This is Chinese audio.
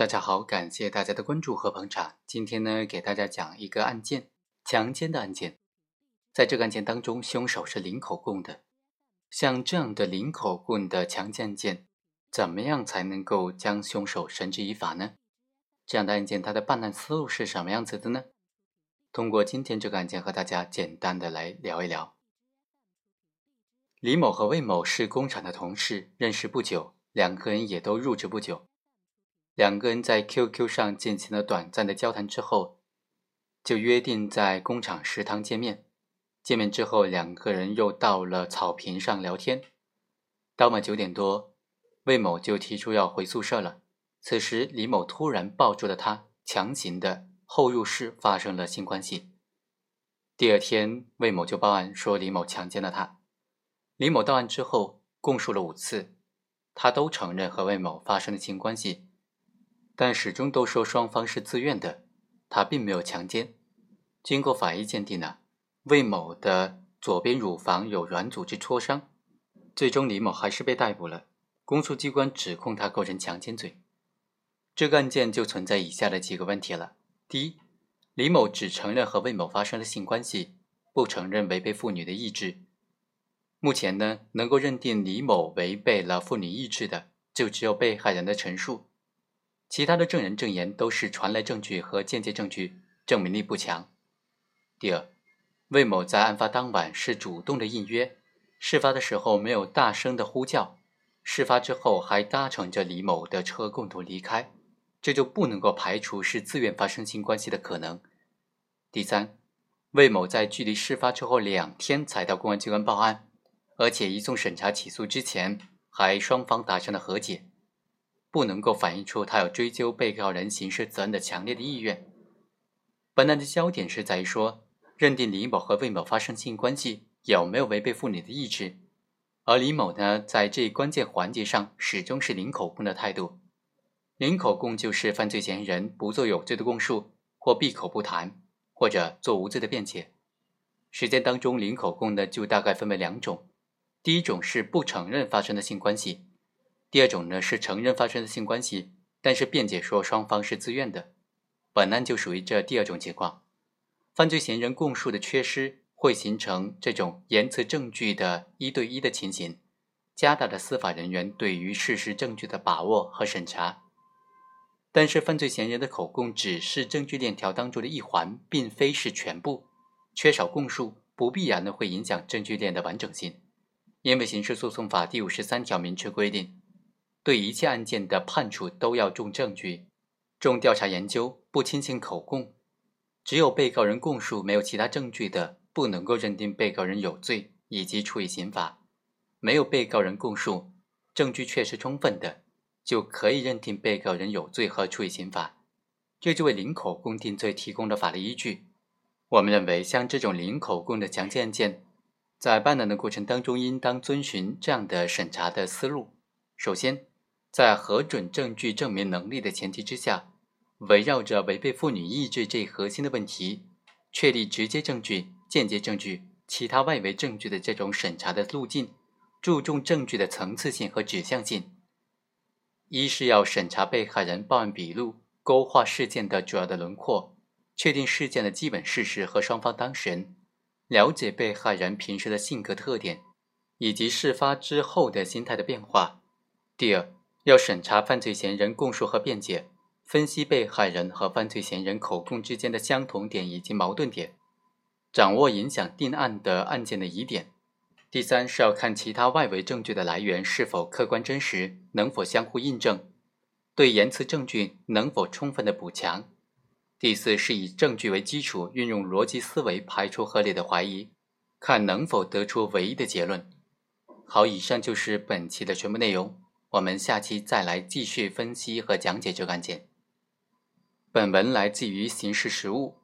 大家好，感谢大家的关注和捧场。今天呢，给大家讲一个案件，强奸的案件。在这个案件当中，凶手是零口供的。像这样的零口供的强奸案件，怎么样才能够将凶手绳之以法呢？这样的案件，它的办案思路是什么样子的呢？通过今天这个案件，和大家简单的来聊一聊。李某和魏某是工厂的同事，认识不久，两个人也都入职不久。两个人在 QQ 上进行了短暂的交谈之后，就约定在工厂食堂见面。见面之后，两个人又到了草坪上聊天。到晚九点多，魏某就提出要回宿舍了。此时，李某突然抱住了他，强行的后入室发生了性关系。第二天，魏某就报案说李某强奸了他。李某到案之后供述了五次，他都承认和魏某发生了性关系。但始终都说双方是自愿的，他并没有强奸。经过法医鉴定呢，魏某的左边乳房有软组织挫伤。最终，李某还是被逮捕了。公诉机关指控他构成强奸罪。这个案件就存在以下的几个问题了：第一，李某只承认和魏某发生了性关系，不承认违背妇女的意志。目前呢，能够认定李某违背了妇女意志的，就只有被害人的陈述。其他的证人证言都是传来证据和间接证据，证明力不强。第二，魏某在案发当晚是主动的应约，事发的时候没有大声的呼叫，事发之后还搭乘着李某的车共同离开，这就不能够排除是自愿发生性关系的可能。第三，魏某在距离事发之后两天才到公安机关报案，而且移送审查起诉之前还双方达成了和解。不能够反映出他有追究被告人刑事责任的强烈的意愿。本案的焦点是在于说，认定李某和魏某发生性关系有没有违背妇女的意志。而李某呢，在这一关键环节上始终是零口供的态度。零口供就是犯罪嫌疑人不做有罪的供述，或闭口不谈，或者做无罪的辩解。实践当中，零口供呢就大概分为两种：第一种是不承认发生的性关系。第二种呢是承认发生的性关系，但是辩解说双方是自愿的，本案就属于这第二种情况。犯罪嫌疑人供述的缺失会形成这种言辞证据的一对一的情形，加大了司法人员对于事实证据的把握和审查。但是犯罪嫌疑人的口供只是证据链条当中的一环，并非是全部，缺少供述不必然的会影响证据链的完整性，因为刑事诉讼法第五十三条明确规定。对一切案件的判处都要重证据、重调查研究，不轻信口供。只有被告人供述没有其他证据的，不能够认定被告人有罪以及处以刑罚；没有被告人供述，证据确实充分的，就可以认定被告人有罪和处以刑罚。这就为零口供定罪提供了法律依据。我们认为，像这种零口供的强奸案件，在办案的过程当中，应当遵循这样的审查的思路：首先，在核准证据证明能力的前提之下，围绕着违背妇女意志这一核心的问题，确立直接证据、间接证据、其他外围证据的这种审查的路径，注重证据的层次性和指向性。一是要审查被害人报案笔录，勾画事件的主要的轮廓，确定事件的基本事实和双方当事人，了解被害人平时的性格特点，以及事发之后的心态的变化。第二。要审查犯罪嫌疑人供述和辩解，分析被害人和犯罪嫌疑人口供之间的相同点以及矛盾点，掌握影响定案的案件的疑点。第三是要看其他外围证据的来源是否客观真实，能否相互印证，对言辞证据能否充分的补强。第四是以证据为基础，运用逻辑思维排除合理的怀疑，看能否得出唯一的结论。好，以上就是本期的全部内容。我们下期再来继续分析和讲解这个案件。本文来自于《刑事实务》